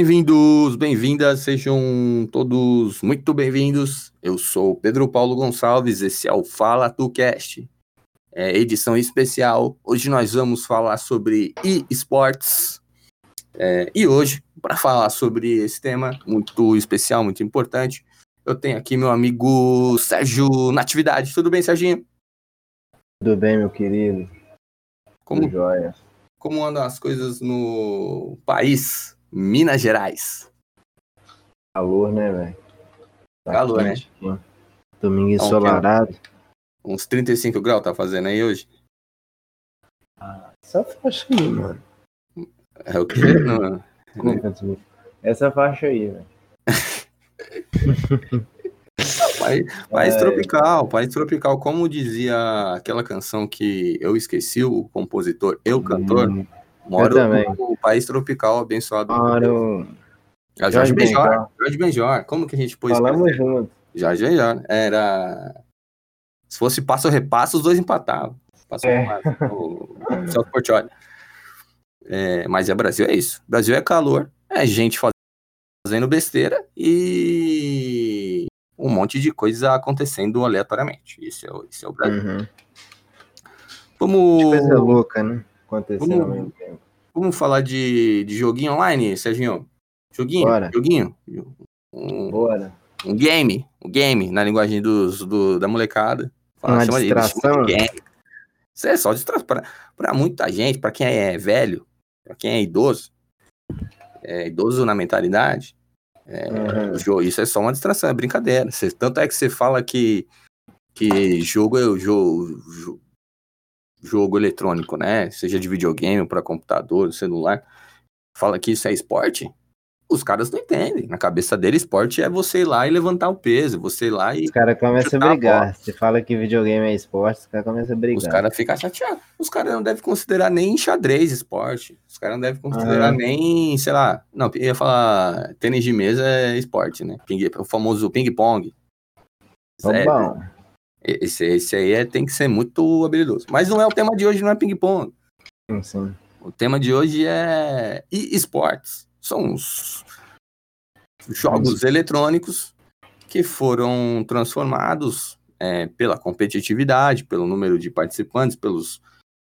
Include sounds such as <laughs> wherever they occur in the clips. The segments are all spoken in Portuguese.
Bem-vindos, bem-vindas, sejam todos muito bem-vindos. Eu sou Pedro Paulo Gonçalves, esse é o Fala Tu Cast, é edição especial. Hoje nós vamos falar sobre e-sports. É, e hoje, para falar sobre esse tema muito especial, muito importante, eu tenho aqui meu amigo Sérgio Natividade. Tudo bem, Serginho? Tudo bem, meu querido. Como, Tudo jóia. como andam as coisas no país? Minas Gerais. Calor, né, velho? Tá Calor, né? quente aqui. Domingo Tá um ensolarado. Uns 35 graus tá fazendo aí hoje? Essa faixa aí, mano. É o quê? Não- <laughs> Essa faixa aí, velho. País, país É. tropical, país tropical, como dizia aquela canção que eu esqueci, o compositor, eu cantor, Hum, moro no país tropical abençoado. Mano, É o Jorge Jorge Benjor, Benjor. Jorge Benjor, como que a gente pôs falamos junto. Jorge Benjor, era... Se fosse passo ou repasso, os dois empatavam. Passo É. repasso, o Celso Portioli. É, mas é Brasil, é isso. Brasil é calor, é gente faz- fazendo besteira e um monte de coisa acontecendo aleatoriamente. Esse é o, esse é o Brasil. Uhum. Vamos, Coisa louca, né? Acontecendo Vamos- ao mesmo tempo. vamos falar de, de joguinho online, Serginho? Joguinho? Bora. Joguinho? Um, Bora. um game, um game, na linguagem dos, do, da molecada. Uma chama distração? de game. Isso é só distração. Pra, pra muita gente, pra quem é velho, pra quem é idoso, é idoso na mentalidade, Uhum. jo- isso é só uma distração, é brincadeira. Cê- tanto é que você fala que, que jogo é o jogo, jo- jogo eletrônico, né? Seja de videogame, para computador, celular. Fala que isso é esporte. Os caras não entendem. Na cabeça dele, esporte é você ir lá e levantar o peso, você ir lá e Os caras começam a brigar. Você fala que videogame é esporte, os caras começam a os brigar. caras ficam chateados. Os caras não devem considerar nem xadrez esporte. Os caras não devem considerar Aham. nem, sei lá. Não, eu ia falar tênis de mesa é esporte, né? Ping- o famoso ping-pong. É, bom. Esse, esse aí é- tem que ser muito habilidoso. Mas não é o tema de hoje, não é ping-pong. Sim, sim. O tema de hoje é esportes. São os jogos eletrônicos que foram transformados é, pela competitividade, pelo número de participantes, pelos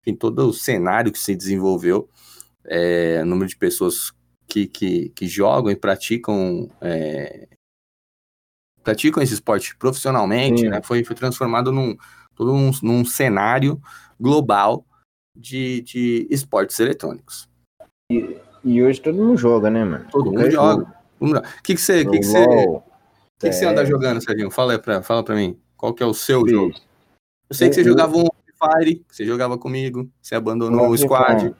em todo o cenário que se desenvolveu, é, número de pessoas que, que, que jogam e praticam é, praticam esse esporte profissionalmente, Sim. né? Foi, foi transformado num, todo um, num cenário global de, de esportes eletrônicos. E hoje todo mundo joga, né, mano? Todo mundo joga. jogo. O que, que você, que que você, que que você anda jogando, Serginho? Fala aí pra, fala pra mim. Qual que é o seu jogo? Free. Eu sei que você Eu- jogava um Free Fire, você jogava comigo, você abandonou o squad.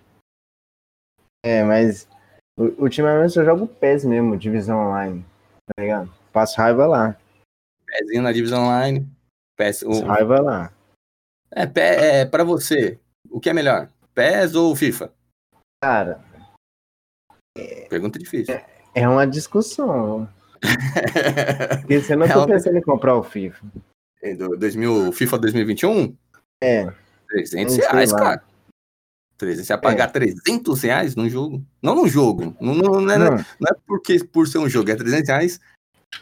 É, mas ultimamente eu jogo PES mesmo, divisão online. Tá ligado? Passo raiva lá. Pezinho na divisão online. PES, o, raiva lá. é, pé, é, pra você, o que é melhor? PES ou FIFA? Cara, Pergunta difícil. é uma discussão. <laughs> Porque você não É tô uma- pensando em comprar o FIFA. Em do 2000, FIFA 2021? É, 300 Sei reais, lá. cara. 300, você vai pagar 300 reais num jogo? Não num jogo. Não, não, não é, não, não é porque por ser um jogo, é 300 reais.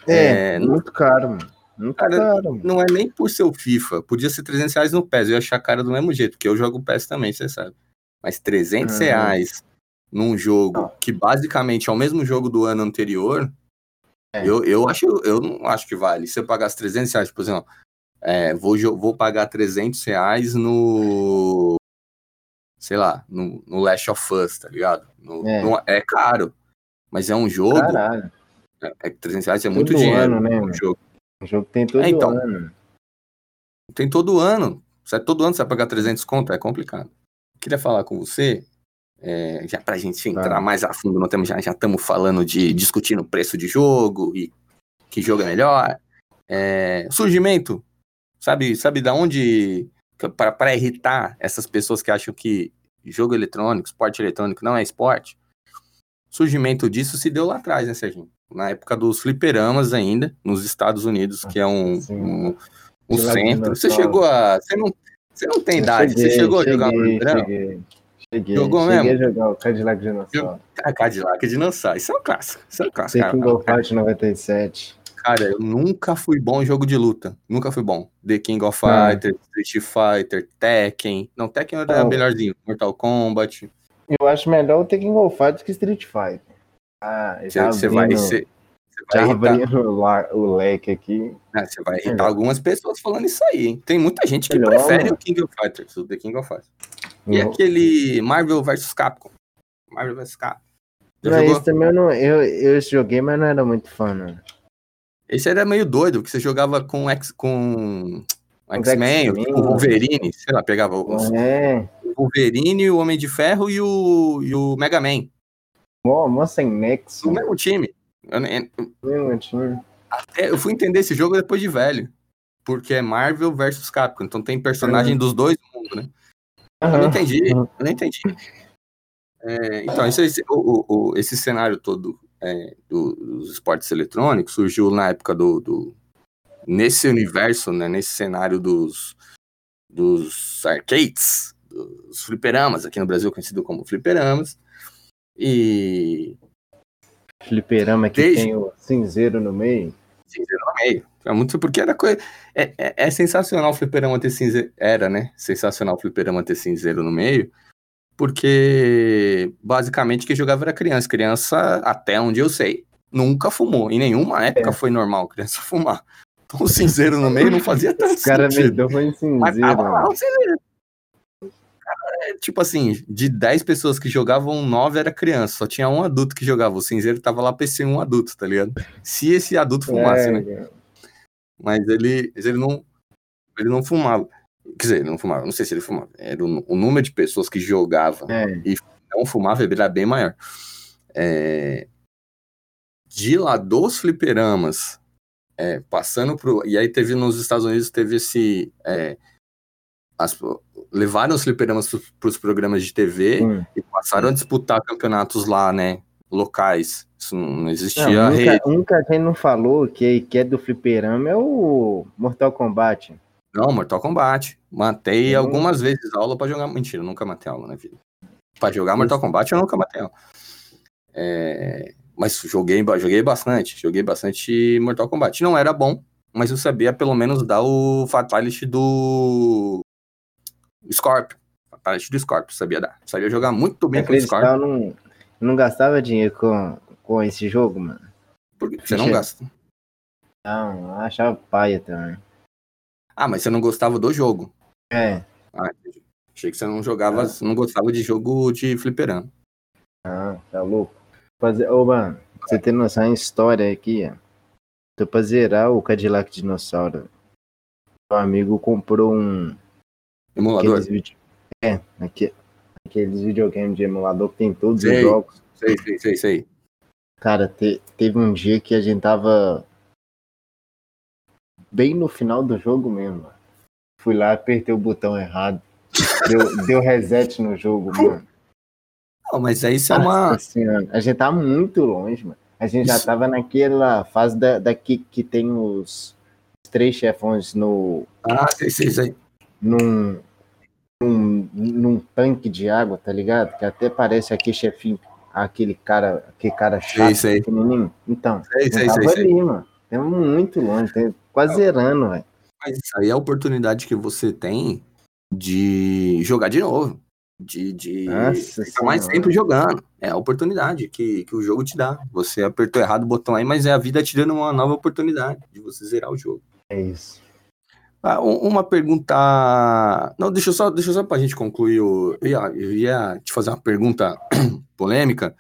É, é, muito caro, mano. Muito Cara, caro. Não é nem por ser o FIFA. Podia ser 300 reais no PES. Eu ia achar cara do mesmo jeito, porque eu jogo PES também, você sabe. Mas 300 Uhum. reais num jogo Não. que basicamente é o mesmo jogo do ano anterior, É. eu, eu, acho, eu não acho que vale. Se eu pagasse 300 reais, por exemplo, é, vou, vou pagar 300 reais no. Sei lá, no, no Last of Us, tá ligado? No- É. no- é caro. Mas é um jogo. Caralho. É, é que 300 reais é muito Todo dinheiro. ano, né, um jogo. O jogo tem todo É, então. ano. Tem todo ano. Você, todo ano você vai pagar 300 conto, é complicado. Queria falar com você, é, já pra gente entrar Tá. mais a fundo tema, já estamos falando de discutindo o preço de jogo e que jogo é melhor. É, surgimento, sabe, sabe da onde, para irritar essas pessoas que acham que jogo eletrônico, esporte eletrônico não é esporte, surgimento disso se deu lá atrás, né, Serginho? Na época dos fliperamas ainda, nos Estados Unidos, que é um, Sim. um, um centro. Você chegou a. Você não, você não tem Eu idade, você cheguei, chegou a jogar no cheguei, fliperama? cheguei, Cheguei, Jogou cheguei mesmo? a jogar o Cadillac Dinossauro. A Cadillac Dinossauro. Isso é um clássico. Isso é um clássico. The King of Fight 97. Cara, eu nunca fui bom em jogo de luta. Nunca fui bom. The King of Ah. Fighter, Street Fighter, Tekken. Não, Tekken era Não. melhorzinho. Mortal Kombat. Eu acho melhor o The King of Fight que Street Fighter. Ah, já Você vai, abrindo, você já vai irritar, o, leque aqui. você vai irritar Melhor. algumas pessoas falando isso aí. hein? Tem muita gente que Melhor, prefere mano. o King of Fighters, o The King of Fighters. E aquele Marvel vs Capcom. Marvel vs Capcom. Já não, jogou? esse também eu, não, eu, eu joguei, mas não era muito fã, não. Esse era meio doido, porque você jogava com X, com X-Men. o Wolverine, sei lá, pegava os- É, o Wolverine, o Homem de Ferro e o, e o Mega Man. Mó, mó sem nexo. O mesmo time. Eu, Mesmo time. até- eu fui entender esse jogo depois de velho. Porque é Marvel versus Capcom. Então tem personagem dos dois mundos, né? Eu não entendi. Uhum. Eu não entendi. É, então, esse, esse, o- o- esse cenário todo é, do- dos esportes eletrônicos surgiu na época do. do- nesse universo, né, nesse cenário dos, dos arcades, dos fliperamas, aqui no Brasil conhecido como fliperamas. E. Fliperama que Desde- tem o cinzeiro no meio. cinzeiro no meio. É muito porque era coisa. É, é, é sensacional o fliperama ter cinzeiro. Era, né? Sensacional o fliperama ter cinzeiro no meio. Porque basicamente quem jogava era criança. Criança, até onde eu sei, nunca fumou. Em nenhuma época foi normal criança fumar. Então o cinzeiro no meio não fazia tanto Os caras me sentido. dão em Mas cinzeiro. tava lá o cinzeiro. É tipo assim, de 10 pessoas que jogavam, 9 era criança. Só tinha um adulto que jogava. O cinzeiro tava lá pra ser um adulto, tá ligado? Se esse adulto fumasse, É, né? cara. mas ele, ele não ele não fumava. Quer dizer, ele não fumava, não sei se ele fumava. Era o, o número de pessoas que jogavam É. e não fumava era bem maior. É, de lá dos fliperamas, é, passando pro. E aí teve nos Estados Unidos, teve esse. é, as- levaram os fliperamas para os programas de TV Sim. e passaram a disputar campeonatos lá, né? Locais. Isso não existia Não, rede. nunca, nunca quem não falou que, que é do fliperama é o Mortal Kombat. Não, Mortal Kombat. Matei Hum. algumas vezes aula pra jogar. Mentira, nunca matei aula na vida. Pra jogar Mortal Kombat eu nunca matei aula. É, Mas joguei, joguei bastante. Joguei bastante Mortal Kombat. Não era bom, mas eu sabia pelo menos dar o Fatality do Scorpio. Fatality do Scorpio, sabia dar. Sabia jogar muito bem com o Scorpio. eu não, não gastava dinheiro com, com esse jogo, mano. Porque você não gasta. Não, eu achava paia também. Ah, mas você não gostava do jogo. É, Ah. Achei que você não jogava, você não gostava de jogo de fliperama. ah, tá louco. Fazer, ô, mano, você ter noção, a história aqui, ó. Tô pra zerar o Cadillac Dinossauro. Meu amigo comprou um. Emulador. Aqueles é, aqui, aqueles videogames de emulador que tem todos os Sei. jogos. Sei, sei, sei, sei. Cara, te- teve um dia que a gente tava bem no final do jogo mesmo. Fui lá, apertei o botão errado. Deu, <laughs> deu reset no jogo, mano. Não, mas aí isso é uma. Senhora, a gente tá muito longe, mano. A gente já Isso. tava naquela fase da, daqui que tem os três chefões no, Ah, sei, sei, sei. Num, num, num tanque de água, tá ligado? Que até parece aquele chefinho, aquele cara, aquele cara chato, sei. pequenininho. Então, Sei, sei, tava sei, ali, mano. Temos muito longe, tem- quase zerando, velho. Mas isso aí é a oportunidade que você tem de jogar de novo. De, de Nossa ficar mais tempo jogando. É a oportunidade que, que o jogo te dá. Você apertou errado o botão aí, mas é a vida te dando uma nova oportunidade de você zerar o jogo. É isso. Ah, um- uma pergunta. Não, deixa eu só, deixa eu só pra gente concluir. O... Eu, ia, eu ia te fazer uma pergunta <clears throat> polêmica,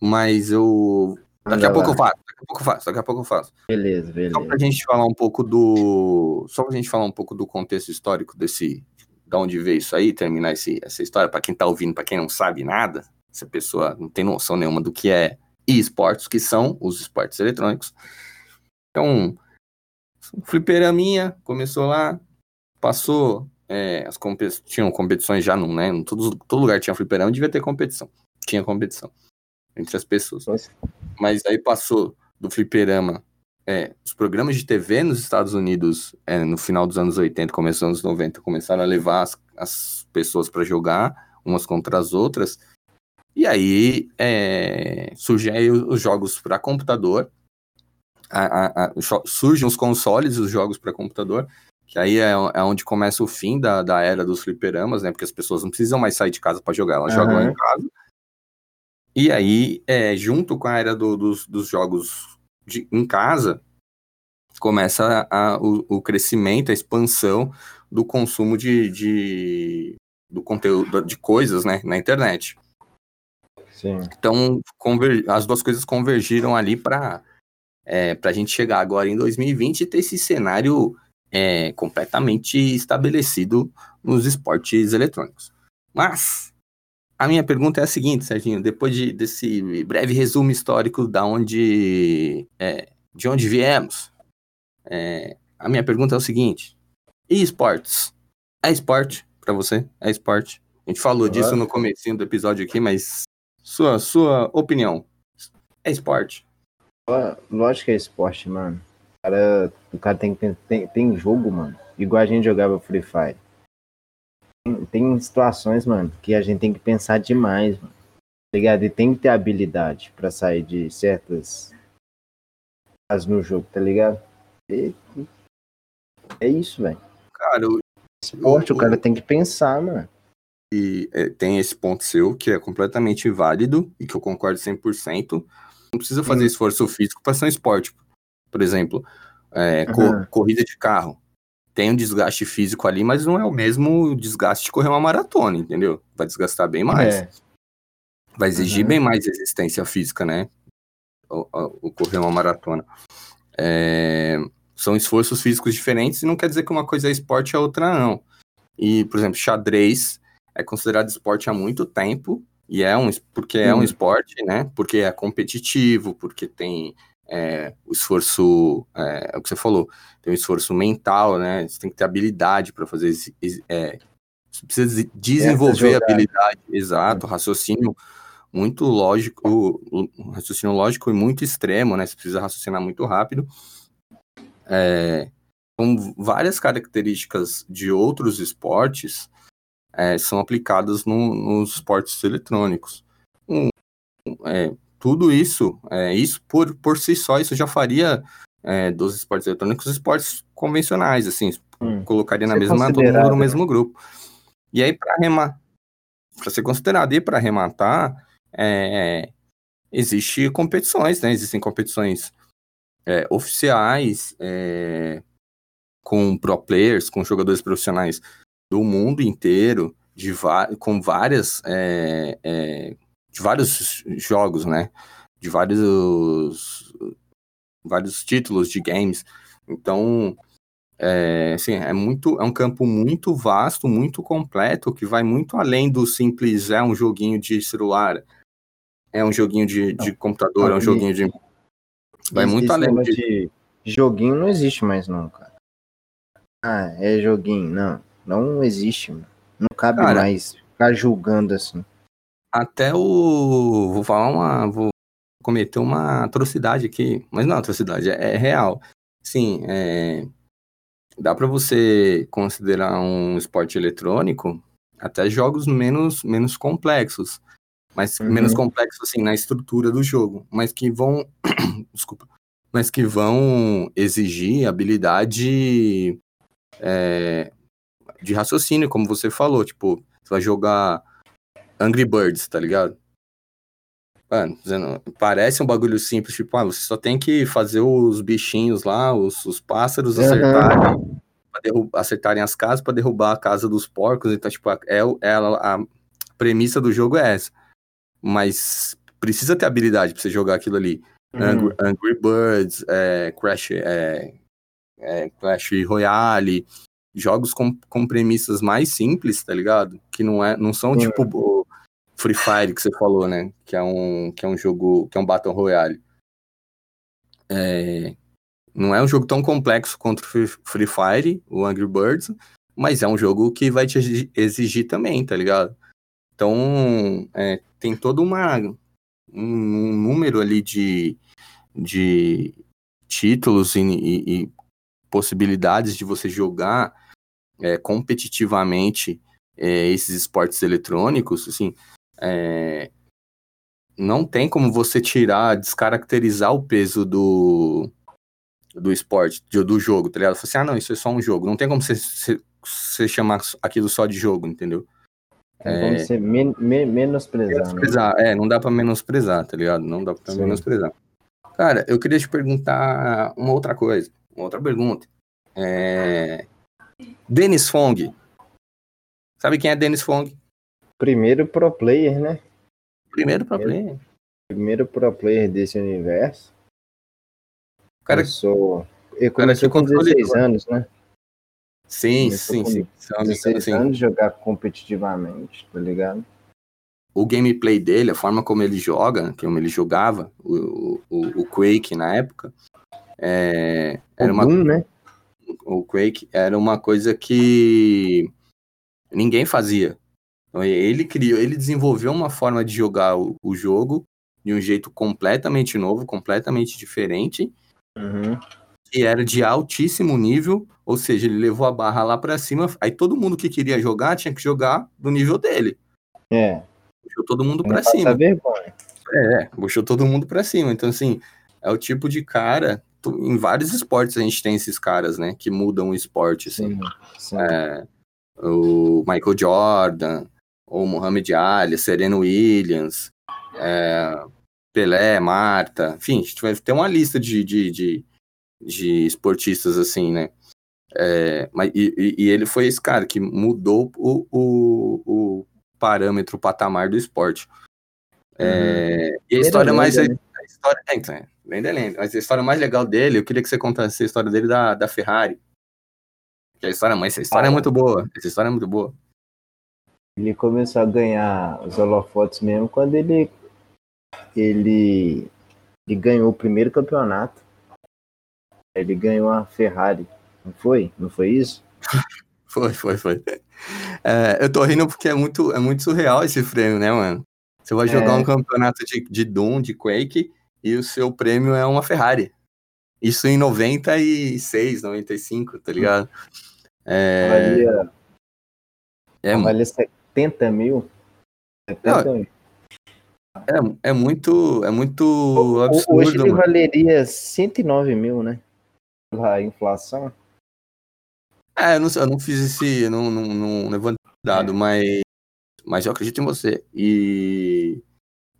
mas eu. Daqui a pouco eu faço, daqui a pouco eu faço, daqui a pouco eu faço. Beleza, Só beleza. pra gente falar um pouco do. Só pra gente falar um pouco do contexto histórico desse. Da onde veio isso aí, terminar esse, essa história, pra quem tá ouvindo, pra quem não sabe nada, se a pessoa não tem noção nenhuma do que é e-sports, que são os esportes eletrônicos. Então, fliperaminha, começou lá, passou. é, as compe tinham competições já, não, né? Em todo, todo lugar tinha fliperama, devia ter competição. Tinha competição entre as pessoas. Nossa. Mas aí passou do fliperama é, os programas de TV nos Estados Unidos, é, no final dos anos 80, começo dos anos 90, começaram a levar as, as pessoas para jogar. umas contra as outras. E aí é, surgem aí os jogos para computador, a, a, a, surgem os consoles e os jogos para computador, que aí é, é, onde começa o fim da, da era dos fliperamas, né? Porque as pessoas não precisam mais sair de casa para jogar, elas uhum. jogam em casa. E aí, é, junto com a era do, dos, dos jogos de, em casa, começa a, o, o, crescimento, a expansão do consumo de, de do conteúdo de coisas né, na internet. Sim. Então, as duas coisas convergiram ali para é, a gente chegar agora em 2020 e ter esse cenário é, completamente estabelecido nos esportes eletrônicos. Mas a minha pergunta é a seguinte, Serginho, depois de, desse breve resumo histórico da onde, é, de onde viemos, é, a minha pergunta é o seguinte: e esportes? É esporte para você? É esporte? A gente falou disso no começo do episódio aqui, mas sua, sua opinião. É esporte. Lógico que é esporte, mano. O cara, o cara tem, tem, tem jogo, mano. Igual a gente jogava Free Fire. Tem, tem situações, mano, que a gente tem que pensar demais, mano. Tá ligado? E tem que ter habilidade pra sair de certas as no jogo, tá ligado? E, é isso, velho. Cara, esporte, o, o cara tem que pensar, mano e é, tem esse ponto seu que é completamente válido e que eu concordo 100%. Não precisa fazer hum. esforço físico para ser um esporte. Por exemplo, é, uhum. corrida de carro. Tem um desgaste físico ali, mas não é o mesmo desgaste de correr uma maratona, entendeu? Vai desgastar bem mais. É. Vai exigir uhum. bem mais resistência física, né? O, o, o correr uma maratona. É, são esforços físicos diferentes e não quer dizer que uma coisa é esporte e a outra não. E, por exemplo, xadrez é considerado esporte há muito tempo, e é um, porque é um esporte, né? Porque é competitivo, porque tem é, o esforço, é, é, o que você falou, tem um esforço mental, né? Você tem que ter habilidade para fazer esse, é, você precisa desenvolver habilidade, exato, raciocínio muito lógico, raciocínio lógico e muito extremo, né? Você precisa raciocinar muito rápido. É, com várias características de outros esportes é, são aplicadas no, nos esportes eletrônicos. Um, é, tudo isso, é, isso por, por si só, isso já faria é, dos esportes eletrônicos esportes convencionais, assim, hum, colocaria na mesma, todo mundo no mesmo grupo. E aí, para arrematar, para ser considerado e para arrematar, é, existe competições, né? Existem competições é, oficiais é, com pro players, com jogadores profissionais do mundo inteiro, de com várias é, é, de vários jogos, né? De vários vários títulos de games. Então, é, assim, é muito é um campo muito vasto, muito completo, que vai muito além do simples é um joguinho de celular, é um joguinho de, de computador, é um joguinho de vai muito além de... de joguinho não existe mais não, cara. Ah, é joguinho, não. Não existe, mano. Não cabe Cara, mais ficar julgando assim. Até o. Vou falar uma. Vou cometer uma atrocidade aqui. Mas não é atrocidade, é, é real. Sim, é, dá para você considerar um esporte eletrônico até jogos menos, menos complexos. Mas uhum. menos complexos, assim, na estrutura do jogo. Mas que vão. <coughs> Desculpa. Mas que vão exigir habilidade é, de raciocínio, como você falou. Tipo, você vai jogar Angry Birds, tá ligado? Mano, parece um bagulho simples, tipo, ah, você só tem que fazer os bichinhos lá, os, os pássaros acertarem, uhum. acertarem as casas para derrubar a casa dos porcos. Então, tipo, é, é a, a premissa do jogo é essa. Mas precisa ter habilidade pra você jogar aquilo ali. Uhum. Angry, Angry, Birds, é, Crash, é, é, Clash Royale, jogos com, com premissas mais simples, tá ligado? Que não, é, não são tipo o Free Fire que você falou, né? Que é um, que é um jogo, que é um Battle Royale. É, não é um jogo tão complexo quanto o Free Fire, o Angry Birds, mas é um jogo que vai te exigir também, tá ligado? Então, é, tem todo uma, um, um, número ali de, de títulos e, e, e possibilidades de você jogar é, competitivamente é, esses esportes eletrônicos, assim, é, não tem como você tirar, descaracterizar o peso do, do esporte, do, do jogo, tá ligado? Você assim, ah, não, isso é só um jogo. Não tem como você, você, você chamar aquilo só de jogo, entendeu? É, como você men men menosprezar, né? menosprezar né? É, não dá pra menosprezar, tá ligado? Não dá pra Sim. menosprezar. Cara, eu queria te perguntar uma outra coisa, uma outra pergunta. É... Dennis Fong. Sabe quem é Dennis Fong? Primeiro pro player, né? Primeiro pro player. Primeiro pro player desse universo. O cara, Começou... Ele começou com 16 anos, né? Sim, sim, sim. São 16 anos de jogar competitivamente, tá ligado? O gameplay dele, a forma como ele joga, como ele jogava, o, o, o Quake na época, é, era uma. Boom, né? O Quake era uma coisa que ninguém fazia. Então, ele criou, ele desenvolveu uma forma de jogar o, o jogo de um jeito completamente novo, completamente diferente, uhum. que era de altíssimo nível, ou seja, ele levou a barra lá para cima, aí todo mundo que queria jogar tinha que jogar do nível dele. É. Puxou todo mundo para cima. Vergonha. É, puxou todo mundo para cima. Então, assim, é o tipo de cara. Em vários esportes a gente tem esses caras, né? Que mudam o esporte, assim. Sim, sim. É, o Michael Jordan, ou Muhammad Ali, Serena Williams, é, Pelé, Marta, enfim, a gente vai ter uma lista de, de, de, de esportistas assim, né? É, mas, e, e, ele foi esse cara que mudou o, o, o parâmetro, o patamar do esporte. É, uhum. E a história mais. Lenda, né? História, é, então, é, lenda é lenda. Mas a história mais legal dele, eu queria que você contasse a história dele da, da Ferrari. Que a história, mas essa história é ah, é muito boa. Essa história é muito boa. Ele começou a ganhar os holofotes mesmo quando ele, ele, ele ganhou o primeiro campeonato. Ele ganhou a Ferrari. Não foi? Não foi isso? <laughs> foi, foi, foi. É, eu tô rindo porque é muito, é muito surreal esse prêmio, né, mano? Você vai jogar é. um campeonato de, de Doom, de Quake, e o seu prêmio é uma Ferrari. Isso em 96, 95, tá ligado? É... Valia, é, valia 70 mil? 70 Não, mil. É, é muito, é muito absurdo. Hoje ele valeria 109 mil, né? A inflação. É, eu não, eu não fiz esse. Não, não, não levantei dado, é. mas. Mas eu acredito em você. E.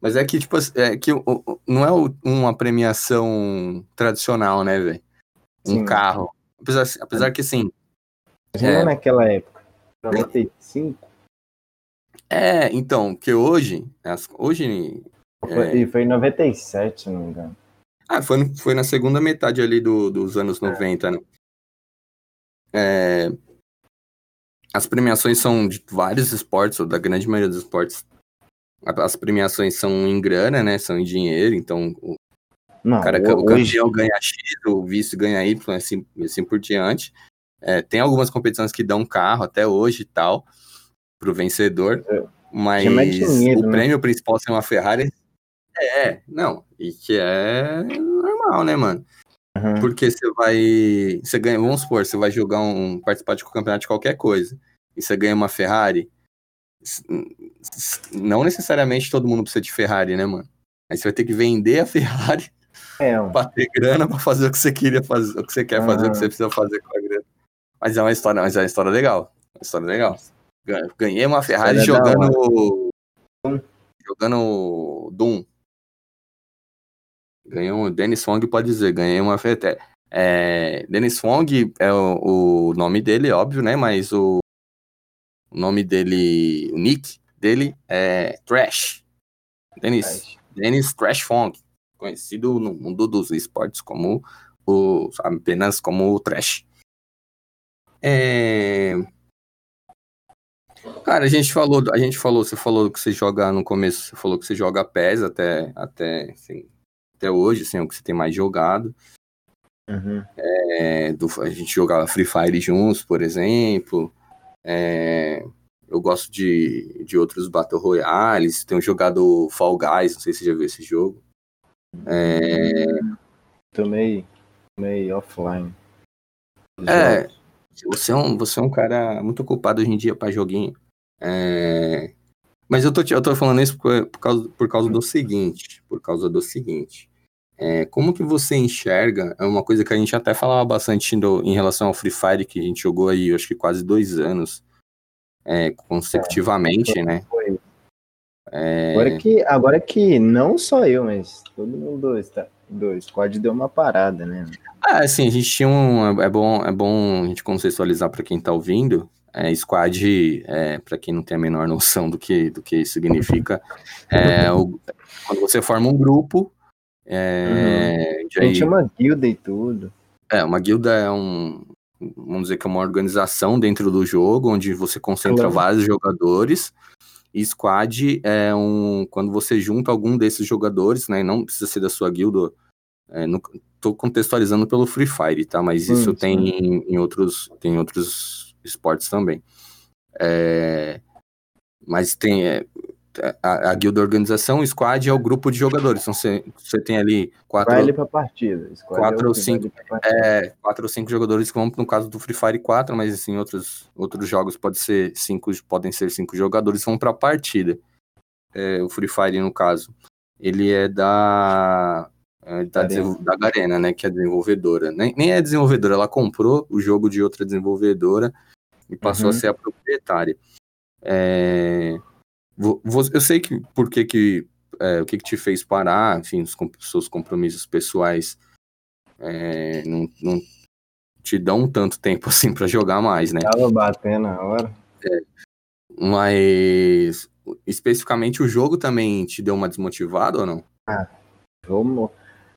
Mas é que, tipo, é que não é uma premiação tradicional, né, velho? Um carro. Apesar, apesar que, assim. Já é, naquela época. 95? É, então, que hoje. Hoje. Foi, E foi em 97, se não me engano. Ah, foi, foi na segunda metade ali do, dos anos 90, né? É, as premiações são de vários esportes, ou da grande maioria dos esportes. As premiações são em grana, né? São em dinheiro, então o, Não, cara, o campeão ganha X, o vice ganha Y, assim, assim por diante. É, tem algumas competições que dão carro até hoje e tal, pro vencedor, é. mas dinheiro, o né? prêmio principal ser uma Ferrari é, não, e que é normal, né, mano? Uhum. Porque você vai. Você ganha, vamos supor, você vai jogar um. participar de um campeonato de qualquer coisa. E você ganha uma Ferrari. Não necessariamente todo mundo precisa de Ferrari, né, mano? Aí você vai ter que vender a Ferrari é, <laughs> pra ter grana pra fazer o que você queria fazer, o que você quer fazer, o que você precisa fazer com a grana. Mas é uma história, mas é uma história legal. Uma história legal. Ganhei uma Ferrari jogando. Jogando Doom. Ganhou um Dennis Fong, pode dizer, ganhei uma FETE. É, Dennis Fong é o, o, nome dele, óbvio, né? Mas o, o, nome dele, o nick dele é Trash. Dennis. Dennis Trash Fong, conhecido no mundo dos esportes como o, apenas como o Trash. É... Cara, a gente falou, a gente falou, você falou que você joga no começo, você falou que você joga PES até, até assim, até hoje, assim, é o que você tem mais jogado. Uhum. É, do, a gente jogava Free Fire juntos, por exemplo. É, eu gosto de, de outros Battle Royales. Tenho jogado Fall Guys, não sei se você já viu esse jogo. É... Tomei, tomei offline. É, você é, um, você é um cara muito ocupado hoje em dia para joguinho. É... Mas eu tô, eu tô falando isso por, por, causa, por causa do seguinte, por causa do seguinte. É, como que você enxerga, é uma coisa que a gente até falava bastante do, em relação ao Free Fire, que a gente jogou aí, acho que quase dois anos, é, consecutivamente, é, né? Foi. É... Agora, que, agora que não só eu, mas todo mundo está do Squad deu uma parada, né? Ah, assim, a gente tinha um. É bom, é bom a gente contextualizar para quem tá ouvindo. É, squad, é, para quem não tem a menor <laughs> noção do que, do que significa, é o, quando você forma um grupo. É, uhum. A gente chama guilda e tudo. É, uma guilda é um. Vamos dizer que é uma organização dentro do jogo, onde você concentra uhum. vários jogadores. E squad é um. Quando você junta algum desses jogadores, né? Não precisa ser da sua guilda. É, no, tô contextualizando pelo Free Fire, tá? Mas isso tem em, em, outros, tem outros esportes também. É, mas tem. É, a, a guilda organização, o squad é o grupo de jogadores. Então você, você tem ali quatro. Vai para partida. Squad quatro é ou cinco. É, quatro ou cinco jogadores que vão, no caso do Free Fire, quatro, mas assim, outros, outros jogos pode ser cinco, podem ser cinco jogadores vão para a partida. É, o Free Fire, no caso, ele é da. É, da, da Garena, né? Que é desenvolvedora. Nem, nem é desenvolvedora, ela comprou o jogo de outra desenvolvedora e passou uhum. a ser a proprietária. É, eu sei que por que que é, o que, que te fez parar, enfim, os seus compromissos pessoais é, não, não te dão tanto tempo <laughs> assim para jogar mais, né? Tava batendo a hora. É, mas especificamente o jogo também te deu uma desmotivada ou não? Ah, jogo,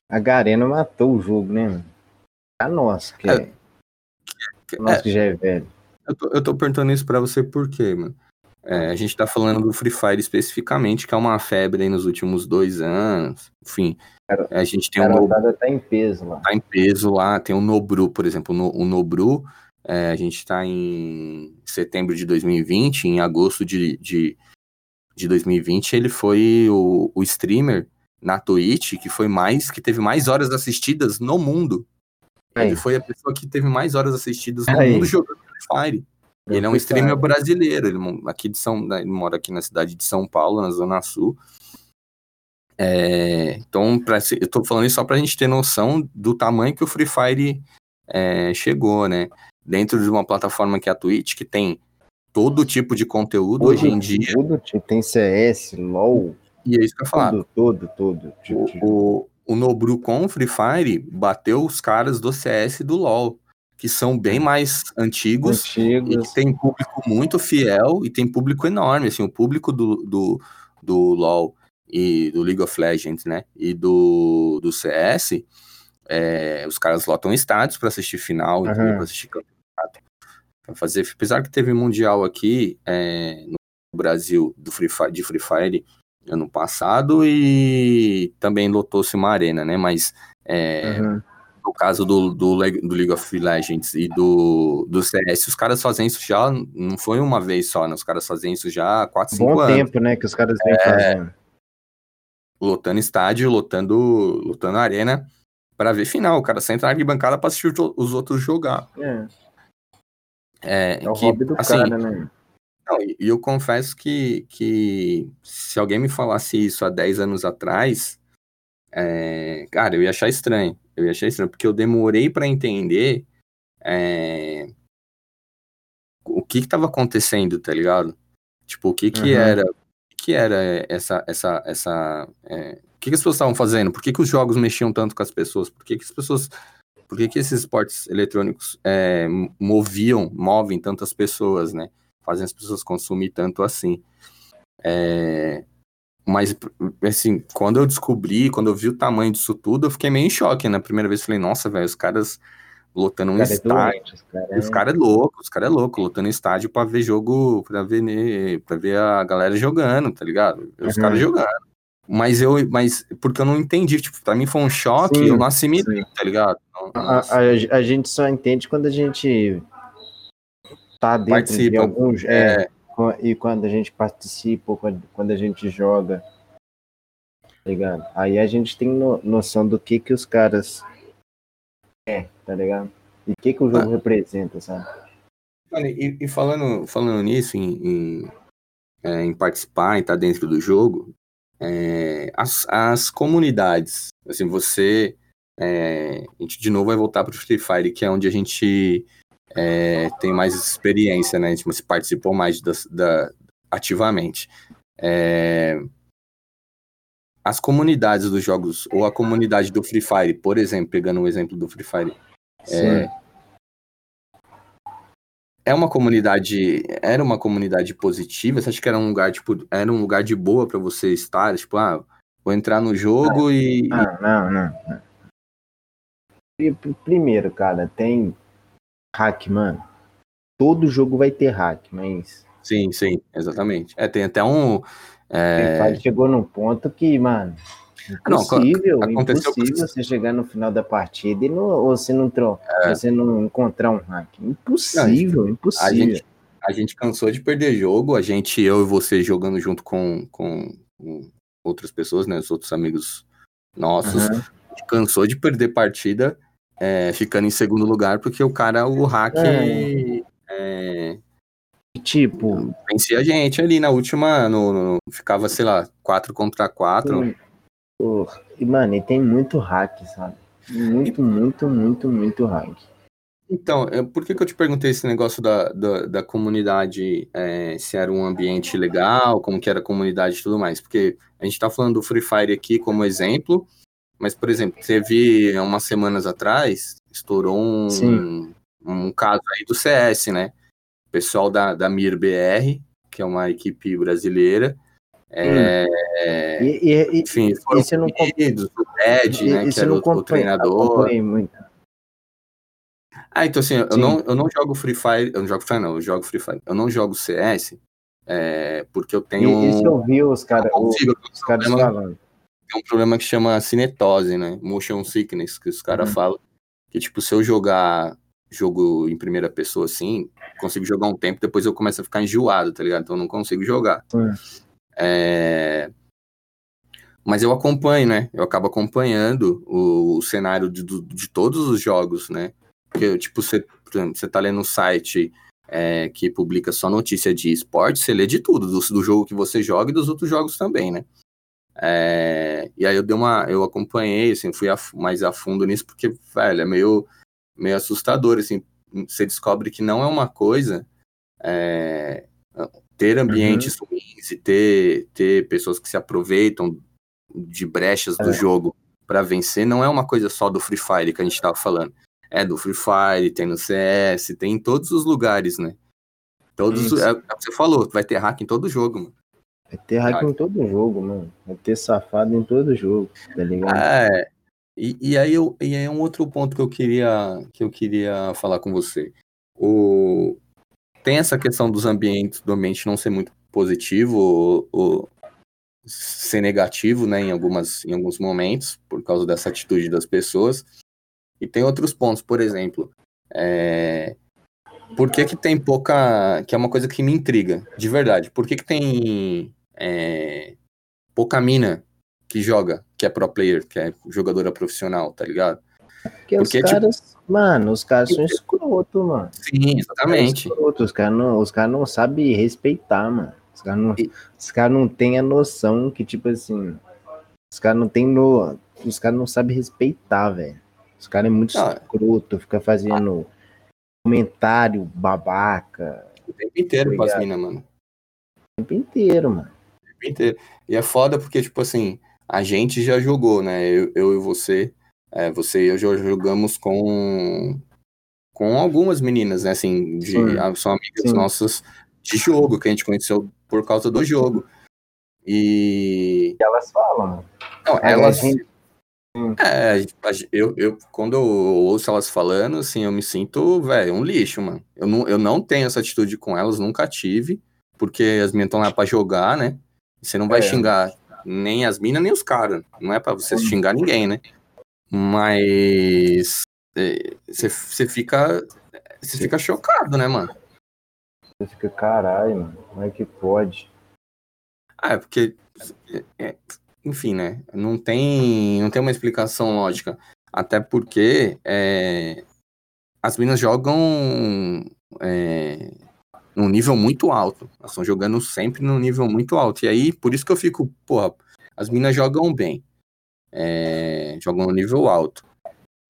a Garena matou o jogo, né? A nossa, que é, é, nossa, que já é velho. Eu tô, eu tô perguntando isso pra você por quê, mano? É, a gente está falando do Free Fire especificamente, que é uma febre nos últimos dois anos. Enfim, a gente tem um. Nobru, tá em peso lá. Tá em peso lá. Tem o Nobru, por exemplo. O Nobru, é, a gente está em setembro de 2020, em agosto de, de, de 2020, ele foi o, o streamer na Twitch que foi mais, que teve mais horas assistidas no mundo. Aí. Ele foi a pessoa que teve mais horas assistidas no Aí. mundo jogando Free Fire. Ele é um streamer brasileiro, ele, aqui de São, né, ele mora aqui na cidade de São Paulo, na Zona Sul. É, então, pra, eu tô falando isso só pra gente ter noção do tamanho que o Free Fire é, chegou, né? Dentro de uma plataforma que é a Twitch, que tem todo tipo de conteúdo hoje em dia. Tudo tipo, tem CS, LOL. E é isso que eu falo. Tudo, tudo, tudo. O, o, o Nobru com o Free Fire bateu os caras do CS e do LoL que são bem mais antigos, antigos. e que tem público muito fiel e tem público enorme, assim, o público do, do, do LoL e do League of Legends, né, e do, do CS, é, os caras lotam estádios para assistir final, uhum. para assistir campeonato, para fazer, apesar que teve mundial aqui é, no Brasil do Free Fire, de Free Fire ano passado e também lotou-se uma arena, né, mas é, uhum no caso do, do, do, League of Legends e do, do CS, os caras fazem isso já, não foi uma vez só, né? Os caras fazem isso já há 4, 5 anos. Bom tempo, né, que os caras vêm é, fazendo. Lotando estádio, lotando, lotando arena para ver final. O cara senta na arquibancada pra assistir os outros jogar. É. É, é o que, hobby do assim, cara, né? E eu confesso que, que se alguém me falasse isso há 10 anos atrás, é, cara, eu ia achar estranho. Eu ia achar estranho, porque eu demorei para entender é, o que estava acontecendo, tá ligado? Tipo, o que que uhum. era, que era essa, essa, essa, é, o que, que as pessoas estavam fazendo? Por que, que os jogos mexiam tanto com as pessoas? Por que, que as pessoas, por que, que esses esportes eletrônicos é, moviam, movem tantas pessoas, né? Fazem as pessoas consumir tanto assim. É, mas, assim, quando eu descobri, quando eu vi o tamanho disso tudo, eu fiquei meio em choque. Na né? primeira vez, falei, nossa, velho, os caras lotando um cara estádio. É os caras é... cara é louco, os caras é louco, lotando estádio pra ver jogo, pra ver, pra ver a galera jogando, tá ligado? Os uhum. caras jogando. Mas eu, mas, porque eu não entendi, tipo, pra mim foi um choque, sim, eu não assimilei, tá ligado? a, a, a, gente só entende quando a gente tá dentro Participa. de alguns. É, é e quando a gente participa, quando a gente joga, tá ligado? Aí a gente tem no, noção do que que os caras é, tá ligado? E o que que o jogo ah. representa, sabe? e, e, falando, falando nisso, em, em, é, em participar, em estar dentro do jogo, é, as, as comunidades, assim, você, é, a gente de novo vai voltar para o Free Fire, que é onde a gente é, tem mais experiência, né, a gente participou mais da, da ativamente. É, as comunidades dos jogos, ou a comunidade do Free Fire, por exemplo, pegando o exemplo do Free Fire, é, é uma comunidade, era uma comunidade positiva? Você acha que era um lugar, tipo, era um lugar de boa para você estar? Tipo, ah, vou entrar no jogo não, e. Não, não, não, não. Primeiro, cara, tem hack, mano. Todo jogo vai ter hack, mas. Sim, sim, exatamente. É, tem até um. É... Chegou num ponto que, mano, Impossível, não, impossível você chegar no final da partida e não, você, não, é. você não encontrar um hack. Impossível, não, impossível. A gente, a gente cansou de perder jogo, a gente, eu e você jogando junto com, com, outras pessoas, né? Os outros amigos nossos. Uhum. cansou de perder partida é, ficando em segundo lugar, porque o cara, o hack. É. É, tipo. Vencia a gente ali na última. No, no, ficava, sei lá, 4 contra 4. E, mano, e tem muito hack, sabe? Muito, muito, muito, muito hack. Então, por que, que eu te perguntei esse negócio da, da, da comunidade, é, se era um ambiente legal, como que era a comunidade e tudo mais? Porque a gente tá falando do Free Fire aqui como exemplo, mas, por exemplo, teve umas semanas atrás, estourou um, um caso aí do CS, né? O pessoal da, da MIR BR, que é uma equipe brasileira, é, e, e, enfim, foram esse não pedidos, o Ted, né, que era o, o treinador. Ah, então assim, eu não, eu não jogo Free Fire, eu não jogo Free Fire, não, eu jogo Free Fire. Eu não jogo CS, é, porque eu tenho. E, isso eu vi os caras os caras falando. Tem um problema que chama cinetose, né? Motion sickness, que os caras uhum. falam. Que, tipo, se eu jogar jogo em primeira pessoa assim, consigo jogar um tempo, depois eu começo a ficar enjoado, tá ligado? Então eu não consigo jogar. Uhum. É... Mas eu acompanho, né? Eu acabo acompanhando o, o cenário de, de, todos os jogos, né? Porque, tipo, você, você tá lendo um site é, que publica só notícia de esporte, você lê de tudo, do, do, jogo que você joga e dos outros jogos também, né? É, e aí eu dei uma. Eu acompanhei, assim, fui a, mais a fundo nisso, porque, velho, é meio, meio assustador, assim. Você descobre que não é uma coisa. É, ter ambientes uhum. ruins e ter, ter pessoas que se aproveitam de brechas é. do jogo para vencer não é uma coisa só do Free Fire que a gente estava falando. É do Free Fire, tem no CS, tem em todos os lugares, né? Todos, é, é, você falou, vai ter hack em todo jogo, mano. Vai ter hack, hack. em todo jogo, mano. Vai ter safado em todo jogo, tá ligado? É. E, e, aí eu, e aí é um outro ponto que eu queria que eu queria falar com você. O, tem essa questão dos ambientes, do ambiente não ser muito positivo ou, ou ser negativo, né, em, algumas, em alguns momentos, por causa dessa atitude das pessoas. E tem outros pontos, por exemplo, é... por que que tem pouca, que é uma coisa que me intriga, de verdade, por que que tem é... pouca mina que joga, que é pro player, que é jogadora profissional, tá ligado? Porque, Porque os tipo, caras, tipo... mano, os caras são escroto, mano. Sim, exatamente. Os caras não, os cara não sabem respeitar, mano. Os caras não, os cara não têm a noção que, tipo assim, os caras não tem no. Os caras não sabem respeitar, velho. Os caras é muito não, escroto, fica fazendo ah. comentário babaca. O tempo inteiro com as minas, mano. O tempo inteiro, mano. Tempo inteiro. E é foda porque, tipo assim, a gente já jogou, né? Eu, eu e você é, você e eu já jogamos com, com algumas meninas, né? Assim, de, são amigas Sim. nossas de jogo, que a gente conheceu por causa do jogo. E. elas falam. Não, elas. Gente... É, eu, eu, quando eu ouço elas falando, assim, eu me sinto, velho, um lixo, mano. Eu não, eu não tenho essa atitude com elas, nunca tive, porque as meninas estão lá pra jogar, né? Você não vai é. xingar nem as minas, nem os caras. Não é pra você xingar ninguém, né? Mas você é, fica. Você fica chocado, né, mano? Você fica, caralho, mano, como é que pode? Ah, é porque. É, enfim, né? Não tem, não tem uma explicação lógica. Até porque é, as minas jogam é, num nível muito alto. Elas estão jogando sempre num nível muito alto. E aí, por isso que eu fico, porra, as minas jogam bem. É, jogam no nível alto.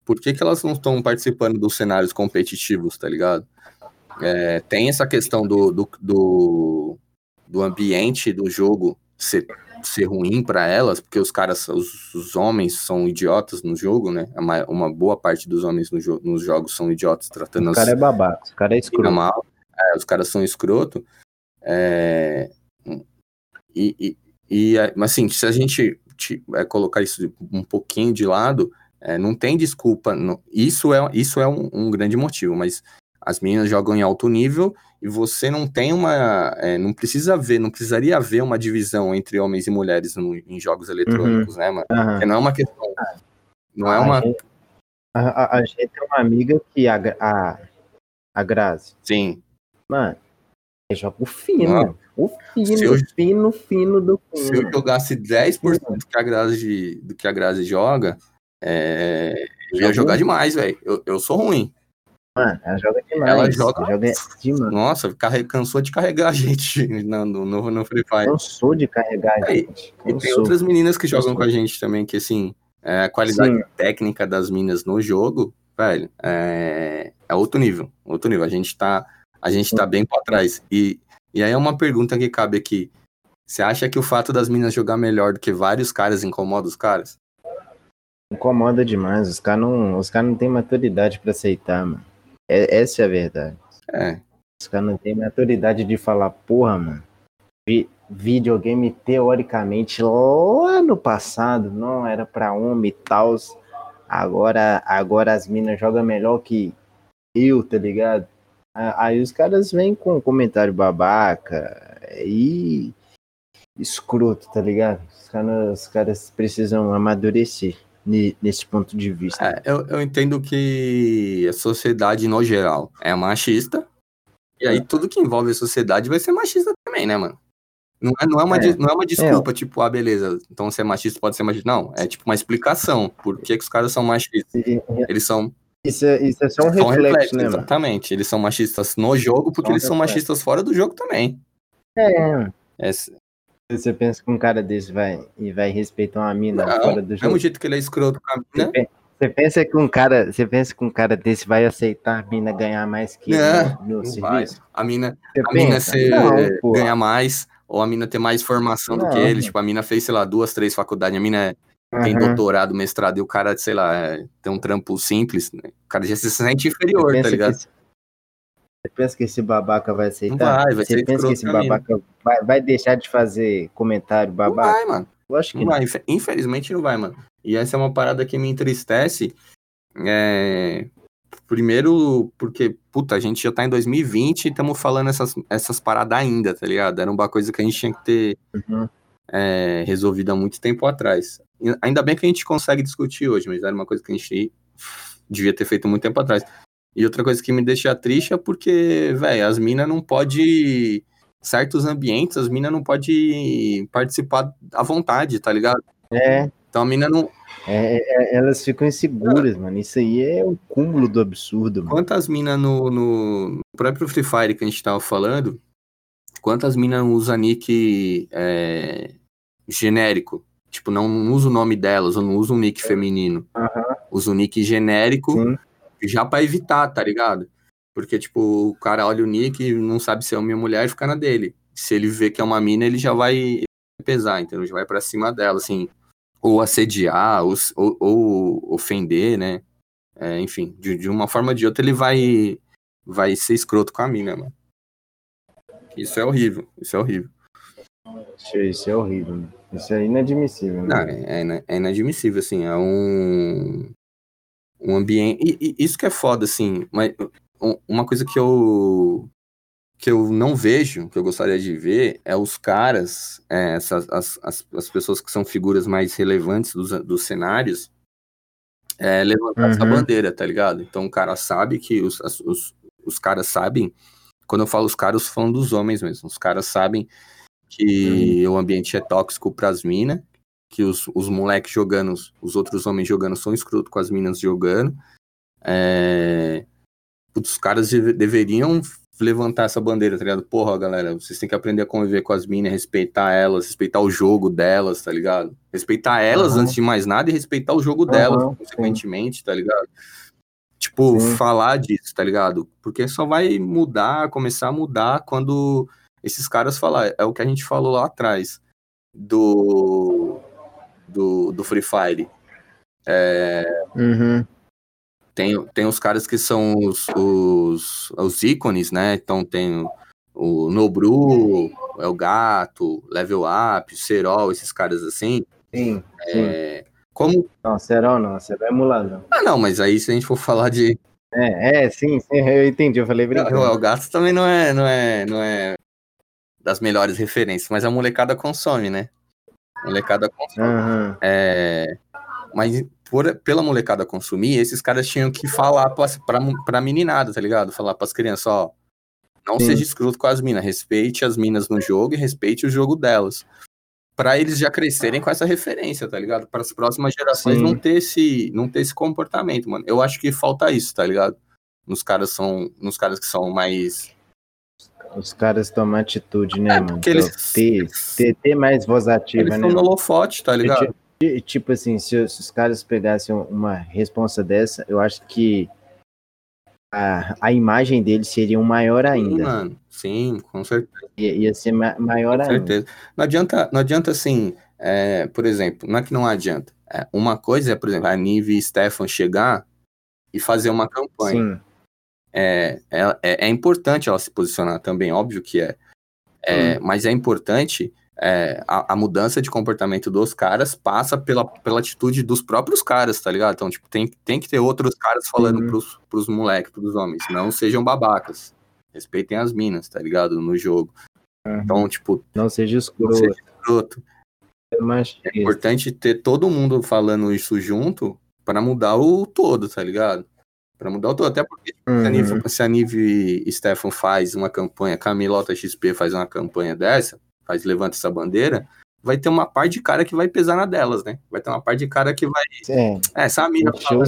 Por que, que elas não estão participando dos cenários competitivos, tá ligado? É, tem essa questão do, do, do, do, ambiente do jogo ser, ser ruim para elas, porque os caras, os, os, homens são idiotas no jogo, né? Uma, uma boa parte dos homens no jo nos jogos são idiotas, tratando O cara as, é babaca, o cara é escroto. Mal. É, os caras são escroto. É, e, e, e, é, mas assim, se a gente é, colocar isso um pouquinho de lado, é, não tem desculpa. Não, isso é, isso é um, um, grande motivo, mas as meninas jogam em alto nível e você não tem uma. É, não precisa ver, não precisaria haver uma divisão entre homens e mulheres no, em jogos eletrônicos, uhum. né, mano? Uhum. Não é uma questão. Não é uma. A gente, a, a, gente tem uma amiga que a, a, a Grazi. Sim. Mano, joga o fino. Ah, o fino, eu, fino, fino do fino. Se eu jogasse 10% do que a Grazi, do que a Grazi joga, é, eu ia jogar demais, velho. Eu, eu sou ruim. Mano, ela joga demais. Ela joga, joga demais. Nossa, carre... cansou de carregar a gente <laughs> no, no, no Free Fire. Cansou de carregar a gente. E, e tem outras meninas que jogam com a gente também, que assim, é, a qualidade Sim. técnica das minas no jogo, velho, é, é outro nível. Outro nível. A gente tá, a gente tá bem pra trás. E, e aí é uma pergunta que cabe aqui. Você acha que o fato das minas jogar melhor do que vários caras incomoda os caras? Incomoda demais. Os caras não, os cara não têm maturidade para aceitar, mano. É, essa é a verdade. É. Os caras não têm maturidade de falar, porra, mano. Vi, videogame, teoricamente, lá no passado, não era pra homem e tal. Agora, agora as minas jogam melhor que eu, tá ligado? Aí os caras vêm com comentário babaca e escroto, tá ligado? Os caras, os caras precisam amadurecer nesse ponto de vista. É, eu, eu entendo que a sociedade, no geral, é machista. E aí tudo que envolve a sociedade vai ser machista também, né, mano? Não é, não é, uma, é, não é uma desculpa, é. tipo, ah, beleza, então ser machista pode ser machista. Não, é tipo uma explicação. Por que, que os caras são machistas? Eles são. Isso é, isso é só um reflexo, reflexo, né, Exatamente. Eles são machistas no jogo porque eles são machistas fora do jogo também. É. é você pensa que um cara desse vai e vai respeitar uma mina não, fora do jogo? Do mesmo jeito que ele é escroto com a mina. Você pensa que um cara, você pensa que um cara desse vai aceitar a mina ganhar mais que ele no, no serviço? Vai. A mina, a mina ser, não, ganhar mais ou a mina ter mais formação não. do que ele, tipo, a mina fez, sei lá, duas, três faculdades, a mina tem uhum. doutorado, mestrado, e o cara, sei lá, é, tem um trampo simples, né? o cara já se sente inferior, tá ligado? Que, você pensa que esse babaca vai aceitar? Vai, vai Você pensa que esse babaca vai, vai, deixar de fazer comentário babaca? Não vai, mano. Eu acho que não, não vai. Infelizmente não vai, mano. E essa é uma parada que me entristece. É... Primeiro, porque, puta, a gente já tá em 2020 e estamos falando essas, essas paradas ainda, tá ligado? Era uma coisa que a gente tinha que ter uhum. é, resolvido há muito tempo atrás. Ainda bem que a gente consegue discutir hoje, mas era uma coisa que a gente devia ter feito muito tempo atrás. E outra coisa que me deixa triste é porque, velho, as minas não pode certos ambientes, as minas não pode participar à vontade, tá ligado? É. Então a mina não. É, é, elas ficam inseguras, mano. Isso aí é o cúmulo do absurdo. Mano. Quantas minas no, no, próprio Free Fire que a gente tava falando, quantas minas usam nick é, genérico? Tipo, não, não usa o nome delas, ou não usa um nick feminino. Uhum. Usa um nick genérico. Sim já para evitar, tá ligado? Porque, tipo, o cara olha o nick e não sabe se é homem ou mulher e fica na dele. Se ele vê que é uma mina, ele já vai pesar, então já vai para cima dela, assim, ou assediar, ou, ou, ou ofender, né? É, enfim, de, de, uma forma ou de outra ele vai, vai ser escroto com a mina, mano. Isso é horrível, isso é horrível. Isso é horrível, Isso é inadmissível. Né? Não, é, é, é inadmissível, assim, é um um ambiente. E, e, isso que é foda, assim. Mas uma coisa que eu que eu não vejo, que eu gostaria de ver, é os caras, é, essas, as, as, as, pessoas que são figuras mais relevantes dos, dos cenários, é, levantar uhum. essa bandeira, tá ligado? Então o cara sabe que os, os, os caras sabem. Quando eu falo os caras, eu falando dos homens mesmo. Os caras sabem que uhum. o ambiente é tóxico pras minas, que os, os moleques jogando, os outros homens jogando são escroto com as minas jogando. É... Os caras deveriam levantar essa bandeira, tá ligado? Porra, galera, vocês têm que aprender a conviver com as minas, respeitar elas, respeitar o jogo delas, tá ligado? Respeitar elas Uhum. antes de mais nada e respeitar o jogo delas, Uhum, consequentemente, tá ligado? Tipo, Sim. falar disso, tá ligado? Porque só vai mudar, começar a mudar quando esses caras falar. É o que a gente falou lá atrás do, do, do Free Fire. Uhum. Tem, tem os caras que são os, os, os ícones, né? Então tem o, o Nobru, é o Gato, Level Up, Serol, esses caras assim. Sim, sim. É, como. Não, Serol não, Serol é emulador. Ah, não, mas aí se a gente for falar de. É, é, sim, sim, eu entendi, eu falei O, brincando. o Gato também não é, não, é, não é das melhores referências, mas a molecada consome, né? A molecada consome. Aham. É, mas por, pela molecada consumir, esses caras tinham que falar pra, pra, pra meninada, tá ligado? Falar pras crianças, ó. Não Sim. seja escroto com as minas, respeite as minas no jogo e respeite o jogo delas. Pra eles já crescerem com essa referência, tá ligado? Para as próximas gerações Sim. não ter esse não ter esse comportamento, mano. Eu acho que falta isso, tá ligado? Nos caras são nos caras que são mais Os caras tomam atitude, né, É, mano? porque Pra eles- ter, ter, ter mais voz ativa, eles né? estão no holofote, tá ligado? E, Tipo assim, se, se os caras pegassem uma responsa dessa, eu acho que a, a imagem deles seria maior Sim, ainda. mano. Sim, com certeza. Ia, ia ser ma- maior Com ainda. certeza. Não adianta, não adianta assim, é, por exemplo, não é que não adianta. É, uma coisa é, por exemplo, a Nive e Stefan chegar e fazer uma campanha. Sim, É, é, é, é importante ela se posicionar também, óbvio que é. É, Mas é importante é, a, a mudança de comportamento dos caras passa pela, pela atitude dos próprios caras, tá ligado? Então, tipo, tem, tem que ter outros caras falando Sim. pros, pros moleques, pros homens. Não sejam babacas. Respeitem as minas, tá ligado? No jogo. Uhum. Então, tipo, não seja não escuro, seja escroto. mas É importante ter todo mundo falando isso junto para mudar o todo, tá ligado? Para mudar o todo. Até porque se a Uhum. Nive, se a Nive e Stefan faz uma campanha, Camilota XP faz uma campanha dessa, faz levanta essa bandeira, vai ter uma parte de cara que vai pesar na delas, né? Vai ter uma parte de cara que vai. é, É, essa mina fala,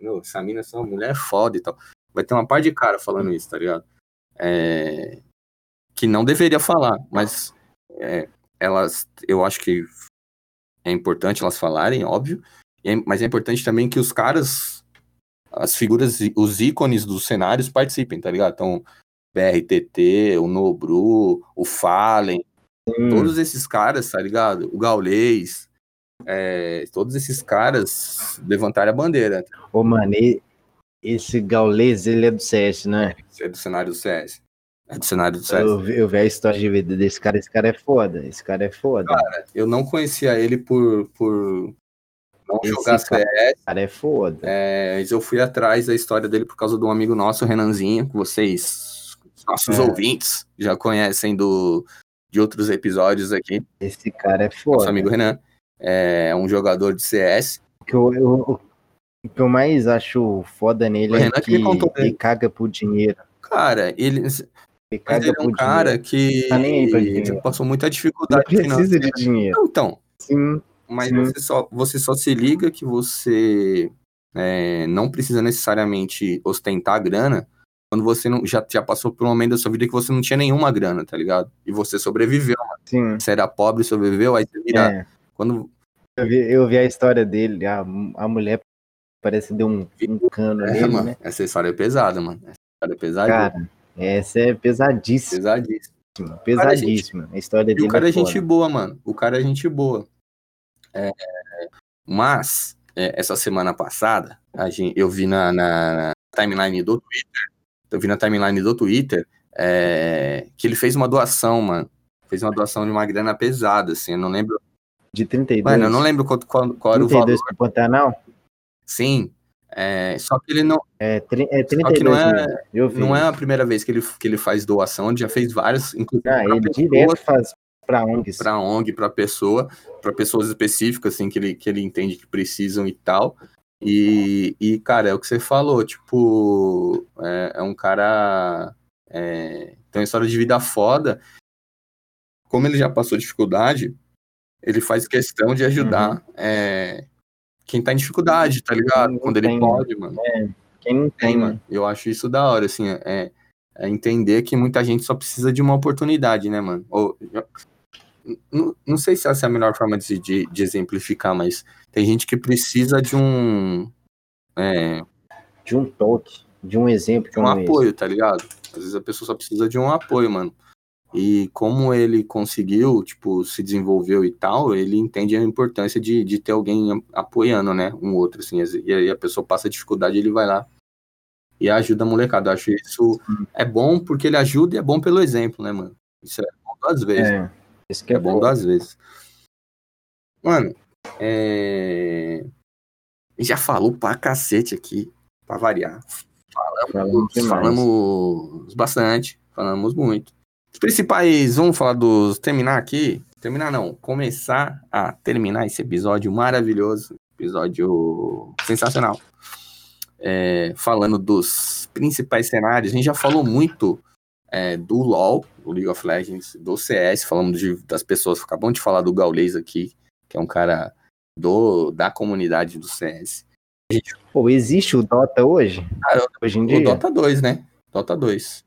meu, essa mina é uma mulher foda e tal. Vai ter uma parte de cara falando isso, tá ligado? É, que não deveria falar, mas é, elas, eu acho que é importante elas falarem, óbvio, é- mas é importante também que os caras, as figuras, os ícones dos cenários participem, tá ligado? Então, BRTT, o Nobru, o Fallen, Sim. todos esses caras, tá ligado? O Gaulês, é, todos esses caras levantaram a bandeira. Ô, mano, e- esse Gaules, ele é do CS, né? Isso é do cenário do CS. É do cenário do CS. Eu, eu vi a história de vida desse cara, esse cara é foda, esse cara é foda. Eu não conhecia ele por, por não Esse jogar CS, cara é foda. é, mas eu fui atrás da história dele por causa de um amigo nosso, o Renanzinho, que vocês, nossos É. ouvintes, já conhecem do, de outros episódios aqui. Esse cara é Nosso foda. amigo Renan. É um jogador de CS. O que eu, eu- o que eu mais acho foda nele O é Renan que que me contou ele dele. caga por dinheiro. Cara, ele, Ele ele é um cara que Tá dinheiro. passou muita dificuldade precisa financeira. de dinheiro. Então, Sim, Mas Sim. você só, você só se liga que você é, não precisa necessariamente ostentar a grana quando você não, já, já passou por um momento da sua vida que você não tinha nenhuma grana, tá ligado? E você sobreviveu. sim. Você era pobre, sobreviveu, aí você vira. É. Quando, Eu, vi, eu vi a história dele, a, a mulher parece que deu um, um cano é, nele, mano, né? essa história é pesada, mano. Essa história é pesada. Cara, essa é pesadíssima, pesadíssima. pesadíssima. A história E dele o cara é foda. gente boa, mano. O cara é gente boa. É, mas, é, essa semana passada, a gente, eu vi na, na- timeline do Twitter, eu vi na timeline do Twitter é, que ele fez uma doação, mano. Fez uma doação de uma grana pesada, assim. Eu não lembro. De 32. Mano, eu não lembro qual, qual, qual era o 32 valor. pro Pantanal? Sim. É, só que ele não, É, é Só 32 que não é- mesmo. Eu vi. não é a primeira vez que ele, que ele faz doação, ele já fez várias, inclusive Ah, ele pessoas, direto faz pra ONGs. para ONG, para pessoa, para pessoas específicas assim que ele, que ele entende que precisam e tal. E, e cara, é o que você falou, tipo, é, é um cara é, tem uma história de vida foda. Como ele já passou dificuldade, ele faz questão de ajudar é, quem tá em dificuldade, tá ligado? Quem Quando ele tem, pode, mano. Quem não Tem, tem, mano. Eu acho isso da hora, assim, é, é entender que muita gente só precisa de uma oportunidade, né, mano? Ou, não, não sei se essa é a melhor forma de, de, de exemplificar, mas tem gente que precisa de um. É, de um toque, de um exemplo. De um apoio, tá ligado? Às vezes a pessoa só precisa de um apoio, mano. E como ele conseguiu, tipo, se desenvolveu e tal, ele entende a importância de, de ter alguém apoiando, né? Um outro, assim. E aí a pessoa passa dificuldade, ele vai lá e ajuda a molecada. Eu acho isso é bom porque ele ajuda e é bom pelo exemplo, né, mano? Isso é bom duas vezes. É, isso que é, bom duas vezes. Mano, é... já falou pra cacete aqui, pra variar. Falamos, falamos, falamos bastante, falamos muito. Os principais, vamos falar dos. Terminar aqui. Terminar não, começar a terminar esse episódio maravilhoso, episódio sensacional é, falando dos principais cenários. A gente já falou muito é, do LoL, do League of Legends, do CS, falando de, das pessoas. Acabamos de falar do Gaules aqui, que é um cara do, da comunidade do CS. Pô, existe o Dota hoje? Ah, hoje em dia? O Dota 2, né? Dota 2.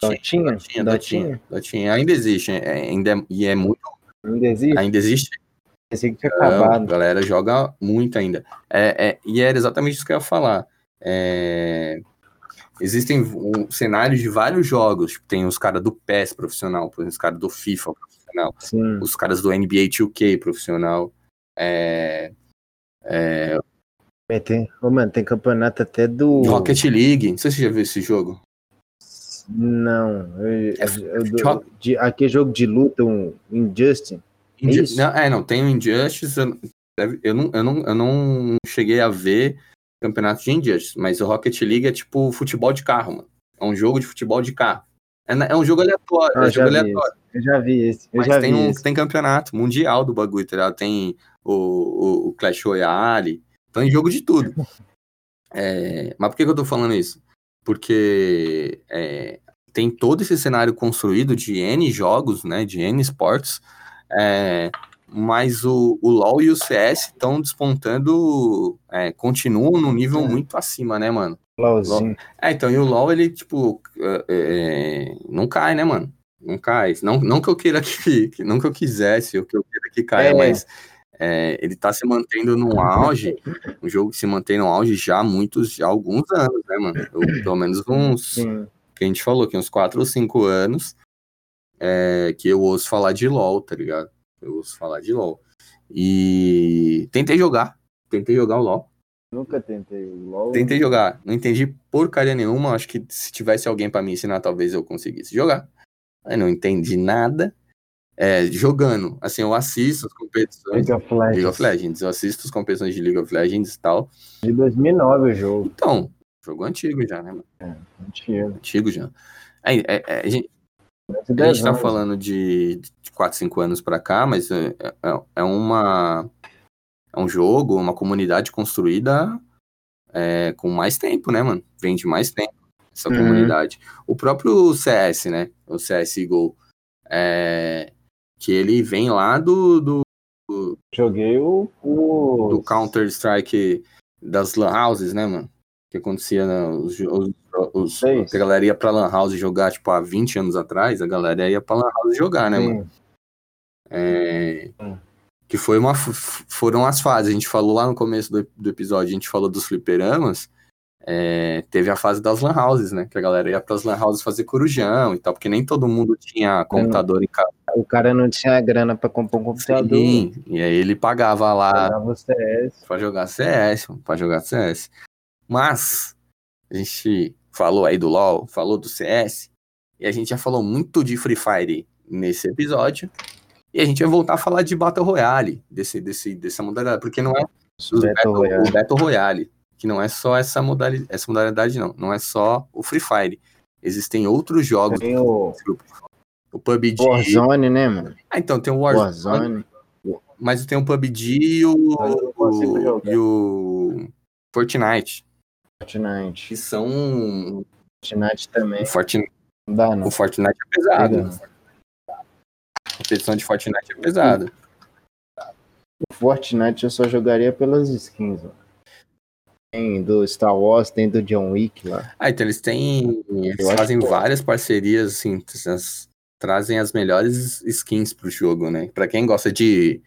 Dotinha? Dotinha, Dotinha. Dotinha. Ainda existe, é, ainda é, e é muito. Ainda existe? Ainda existe. Pensei que. A galera joga muito ainda. É, é, e era exatamente isso que eu ia falar. É... Existem cenários de vários jogos. Tipo, tem os caras do PES profissional, os caras do FIFA profissional, Sim. os caras do NBA 2K profissional. É... É... é tem, oh, mano, tem campeonato até do. Rocket League. Não sei se você já viu esse jogo. Não. Eu, é, eu, eu, de, aquele jogo de luta, um Injustice. Inju não, é, não, tem o Injustice. Eu, eu, não, eu, não, eu não cheguei a ver campeonato de Injustice, mas o Rocket League é tipo futebol de carro, mano. É um jogo de futebol de carro. É, é um jogo aleatório. Ah, é um jogo aleatório. Eu já vi esse. Eu mas já tem, vi um, esse. tem campeonato mundial do bagulho, tá ligado? Tem o, o, o Clash Royale. Tem jogo de tudo. <laughs> é, mas por que, que eu tô falando isso? Porque é, tem todo esse cenário construído de N jogos, né? De N esportes. É, mas o, o LoL e o CS estão despontando, é, continuam num nível é. muito acima, né, mano? LOLzinho. É, então, e o LoL, ele, tipo, é, é, não cai, né, mano? Não cai. Não, não que eu queira que, não que eu quisesse, ou que eu queira que caia, é. mas é, ele tá se mantendo no auge, um jogo que se mantém no auge já há muitos, já há alguns anos, né, mano? Eu, pelo menos uns, Sim. que a gente falou, que uns 4 ou 5 anos, é, que eu ouço falar de LoL, tá ligado? Eu ouço falar de LoL. E tentei jogar, tentei jogar o LoL. Nunca tentei o LoL. Tentei jogar, não entendi porcaria nenhuma. Acho que se tivesse alguém para me ensinar, talvez eu conseguisse jogar. Aí não entendi nada. É, jogando, assim, eu assisto as competições League of, Legends. League of Legends. Eu assisto as competições de League of Legends e tal. De 2009 o jogo. Então, jogo antigo já, né, mano? É, antigo. Antigo já. É, é, é, a gente, a gente tá falando de, de 4, 5 anos para cá, mas é, é, é, uma é um jogo, uma comunidade construída é, com mais tempo, né, mano? Vem de mais tempo essa uhum. comunidade. O próprio CS, né? O CSGO, é, que ele vem lá do, do, Joguei o, o... do Counter Strike das lan houses, né, mano? Que acontecia né, os, os os, a galera ia pra Lan House jogar, tipo, há 20 anos atrás, a galera ia pra Lan House jogar, né, Sim. mano? É, que foi uma, foram as fases. A gente falou lá no começo do, do episódio, a gente falou dos fliperamas. É, teve a fase das lan houses, né? Que a galera ia pras lan houses fazer corujão e tal, porque nem todo mundo tinha computador em casa. O cara não tinha grana para comprar um computador. Sim, e aí ele pagava lá pagava CS. pra jogar CS, pra jogar CS. Mas a gente falou aí do LoL, falou do CS, e a gente já falou muito de Free Fire nesse episódio. E a gente vai voltar a falar de Battle Royale, desse, desse, dessa modalidade, porque não é o Battle, Royale. o Battle Royale, que não é só essa modalidade, essa modalidade, não. Não é só o Free Fire. Existem outros jogos. Tem o, o PUBG. Warzone, né, mano? Ah, então tem o Warzone. Warzone. Mas tem o PUBG e o, o, e o Fortnite. Fortnite. Que são. Fortnite também. O Fortnite, dá, não. O Fortnite é pesado. A competição de Fortnite é pesada. O Fortnite eu só jogaria pelas skins, Tem do Star Wars, tem do John Wick lá. Ah, então eles têm. Eles Eu fazem que- várias parcerias, assim, as- trazem as melhores skins pro jogo, né? Pra quem gosta de.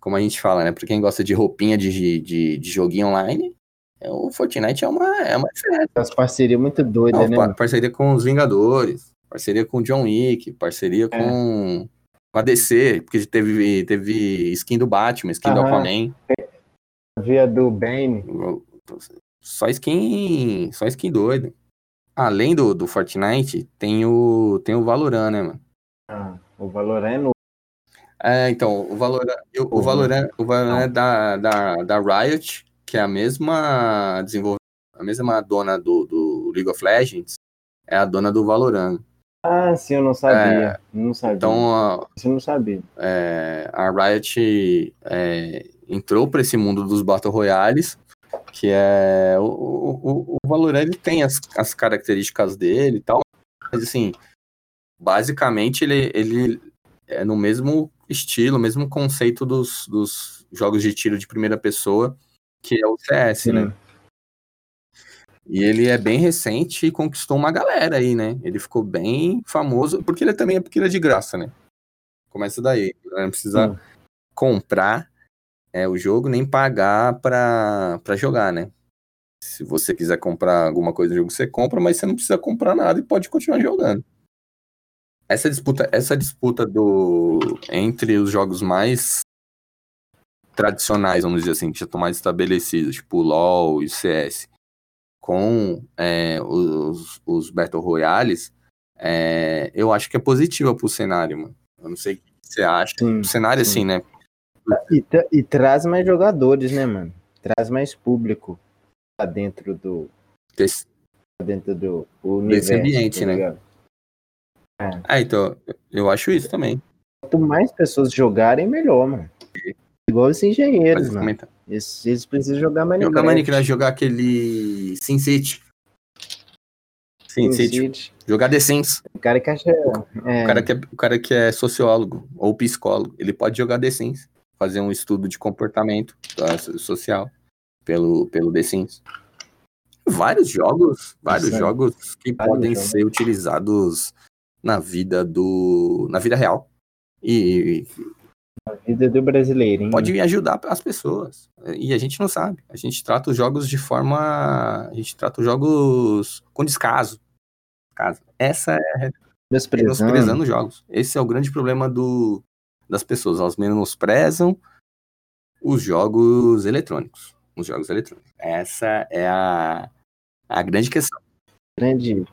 Como a gente fala, né? Pra quem gosta de roupinha de, de, de joguinho online, é, o Fortnite é uma, é uma diferença. As parcerias muito doidas, Não, né? parceria com os Vingadores, parceria com o John Wick, parceria É. com, a DC, porque teve, teve skin do Batman, skin do Aham. Aquaman. Via do Bane. Só skin. Só skin doido. Além do, do Fortnite, tem o, tem o Valorant, né, mano? Ah, o Valorant é novo. É, então, o Valorant, eu- o Uhum. Valorant, o Valorant é da, da, da Riot, que é a mesma desenvolvedora, a mesma dona do, do League of Legends, é a dona do Valorant. Ah, sim, eu não sabia. Não sabia. Então, a, Isso eu não sabia. é, a Riot é, entrou para esse mundo dos Battle Royales, que é o, o, o- o Valorant ele tem as, as características dele e tal, mas assim, basicamente ele, ele é no mesmo estilo, mesmo conceito dos, dos jogos de tiro de primeira pessoa, que é o CS, né? Sim. E ele é bem recente e conquistou uma galera aí, né? Ele ficou bem famoso, porque ele também é porque ele é de graça, né? Começa daí. Não precisa Sim. comprar é, o jogo nem pagar pra, pra jogar, né? Se você quiser comprar alguma coisa do jogo, você compra, mas você não precisa comprar nada e pode continuar jogando. Essa disputa, essa disputa do entre os jogos mais tradicionais, vamos dizer assim, que já estão mais estabelecidos, tipo o LoL e o CS, com é, os, os Battle Royales, é, eu acho que é positiva pro cenário, mano. Eu não sei o que você acha. Sim, O cenário, sim. assim, né? E, tra- e traz mais jogadores, né, mano? Traz mais público pra dentro do, Desse- pra dentro do universo. ambiente, tá né? ligado? Ah, então, eu acho isso também. Quanto mais pessoas jogarem, melhor, mano. Igual os engenheiros, Mas mano. comenta. Eles, eles precisam jogar Minecraft. Jogar Minecraft, jogar aquele Sin City. Sin Sim, City. City. Jogar The Sims. O cara que acha. É, O, cara que é, o cara que é sociólogo ou psicólogo, ele pode jogar The Sims. Fazer um estudo de comportamento so- social pelo, pelo The Sims. Vários jogos, vários aí. jogos que Vários podem jogos. ser utilizados na vida do. na vida real. E a vida do brasileirinho. pode ajudar as pessoas. E a gente não sabe. A gente trata os jogos de forma. A gente trata os jogos com descaso. Descaso. Essa é Menosprezando. menosprezando os jogos. Esse é o grande problema do, das pessoas. Elas menosprezam os jogos eletrônicos. Os jogos eletrônicos. Essa é a, a grande questão. Grande.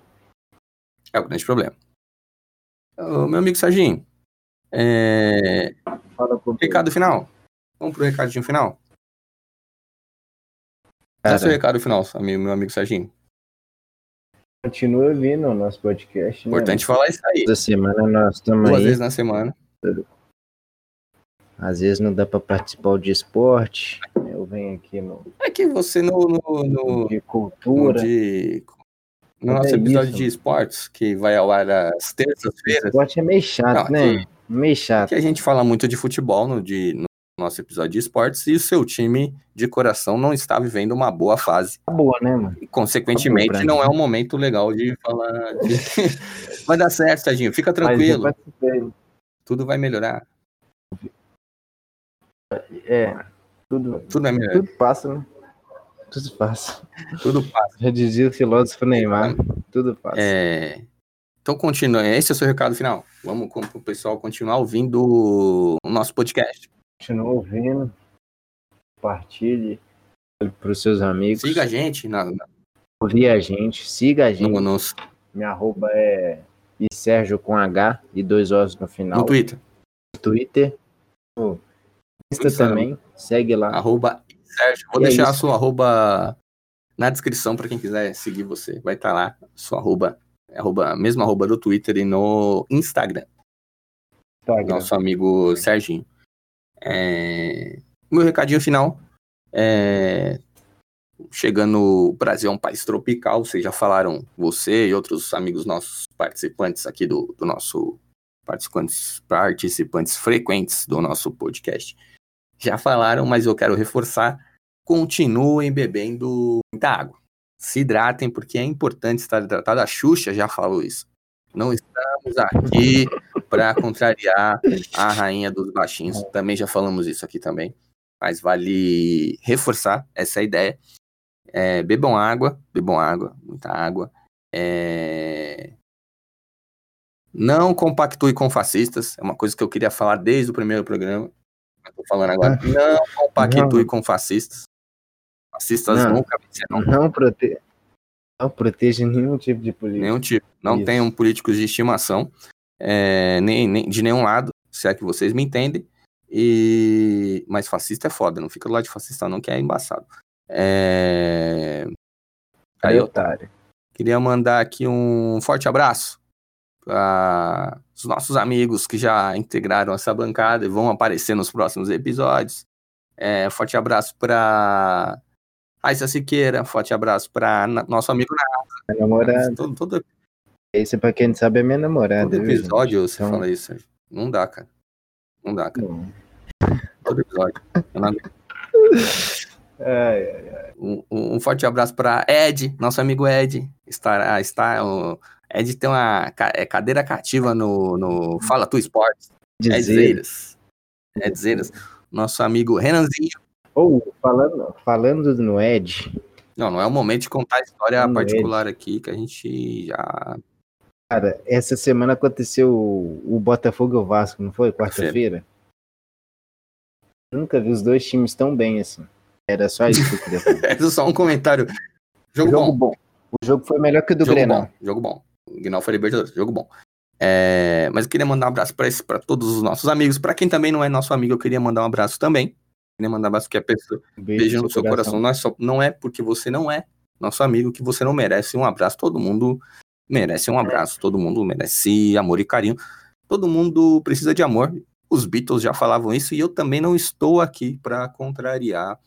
É o grande problema. Ô, meu amigo Serginho, é, recado final. Vamos pro recadinho final? Dá cara, seu recado final, amigo, meu amigo Serginho. Continua ouvindo o nosso podcast. né, Importante falar isso aí. Toda semana nós estamos Duas aí. vezes na semana. Às vezes não dá pra participar de esporte. Eu venho aqui no É que você no, no, no, de no, cultura. de, no É nosso episódio isso. de esportes, que vai ao ar às terças-feiras, Esporte é meio chato, Não, né? Meio chato. que a gente fala muito de futebol no, de, no nosso episódio de esportes, e o seu time de coração não está vivendo uma boa fase. Tá boa, né, mano? E, consequentemente, Tá não é um momento legal de falar. de- <laughs> vai dar certo, Tadinho. Fica tranquilo. participei. Tudo vai melhorar. É, tudo, Tudo vai melhorar. tudo passa, né? Tudo passa. Tudo passa. Já dizia o filósofo Neymar. Tudo passa. É, Então, continua. Esse é o seu recado final. Vamos com o pessoal continuar ouvindo o nosso podcast. Continua ouvindo. Compartilhe para os seus amigos. Siga a gente na, na- Ouvir a gente. Siga a gente. no, no, Minha arroba é e Sérgio com H e dois Os no final. no Twitter. Twitter. No Insta Instagram. também. Segue lá. Arroba Sérgio. Vou E é deixar a isso. sua arroba na descrição para quem quiser seguir você. Vai estar lá. Sua arroba, é arroba, mesma arroba do Twitter e no Instagram. Instagram. nosso amigo Serginho. É, Meu recadinho final é chegando o Brasil é um país tropical, vocês já falaram, você e outros amigos nossos participantes aqui do, do nosso participantes, participantes frequentes do nosso podcast já falaram, mas eu quero reforçar continuem bebendo muita água. Se hidratem, porque é importante estar hidratado. A Xuxa já falou isso. Não estamos aqui para contrariar a rainha dos baixinhos. Também já falamos isso aqui também. Mas vale reforçar essa ideia. É, bebam água, bebam água, muita água. É... Não compactue com fascistas. É uma coisa que eu queria falar desde o primeiro programa. Estou falando agora. Ah. Não compactue com fascistas. Fascistas não. nunca vencerão. Não, prote... não protege nenhum tipo de político. Nenhum tipo. Não Isso. tenham políticos de estimação. É, nem, nem, de nenhum lado, se é que vocês me entendem. E... Mas fascista é foda, não fica do lado de fascista, não, que é embaçado. É... Aí, otário. Queria mandar aqui um forte abraço para os nossos amigos que já integraram essa bancada e vão aparecer nos próximos episódios. É, forte abraço para Raíssa Siqueira, forte abraço para nosso amigo Nasa. Minha namorada. Todo, todo... Esse, para quem não sabe, é minha namorada. Todo episódio viu, você então... fala isso. Não dá, cara. Não dá, cara. Não. Todo episódio. <laughs> Ai, ai, ai. Um, um, forte abraço para Ed, nosso amigo Ed. Está, está, o Ed tem uma é, cadeira cativa no, no Fala Tu Esportes. Edzeiras. Edzeiras. Nosso amigo Renanzinho. Ou, oh, falando, falando no Ed. Não, não é o momento de contar a história particular Ed. aqui, que a gente já. Cara, essa semana aconteceu o, o Botafogo e o Vasco, não foi? Quarta-feira? Nunca vi os dois times tão bem assim. Era só isso que eu queria falar. <laughs> Era só um comentário. Jogo, jogo bom. bom. O jogo foi melhor que o do jogo Grenal. Bom, jogo bom. O Grenal foi Libertadores, jogo bom. É, mas eu queria mandar um abraço para todos os nossos amigos. Para quem também não é nosso amigo, eu queria mandar um abraço também. Queria mandar um abraço que a pessoa beijo, beijo no seu coração. coração. Não, é só, não é porque você não é nosso amigo que você não merece um abraço. Todo mundo merece um abraço. Todo mundo merece amor e carinho. Todo mundo precisa de amor. Os Beatles já falavam isso e eu também não estou aqui para contrariar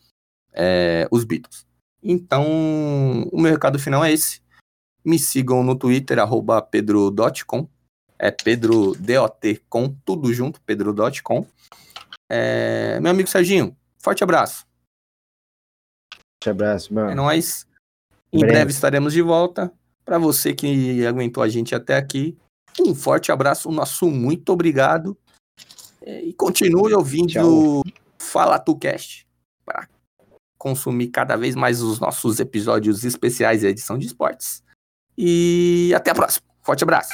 é, os Beatles. Então, o meu recado final é esse. Me sigam no Twitter, arroba pedro.com. É Pedro com tudo junto, pedro.com. É, meu amigo Serginho, forte abraço. Forte abraço, mano. É nóis. Em breve, breve estaremos de volta. Para você que aguentou a gente até aqui, um forte abraço, nosso muito obrigado. É, e continue ouvindo Tchau. Fala Tu Cast para consumir cada vez mais os nossos episódios especiais e edição de esportes. E até a próxima. Forte abraço.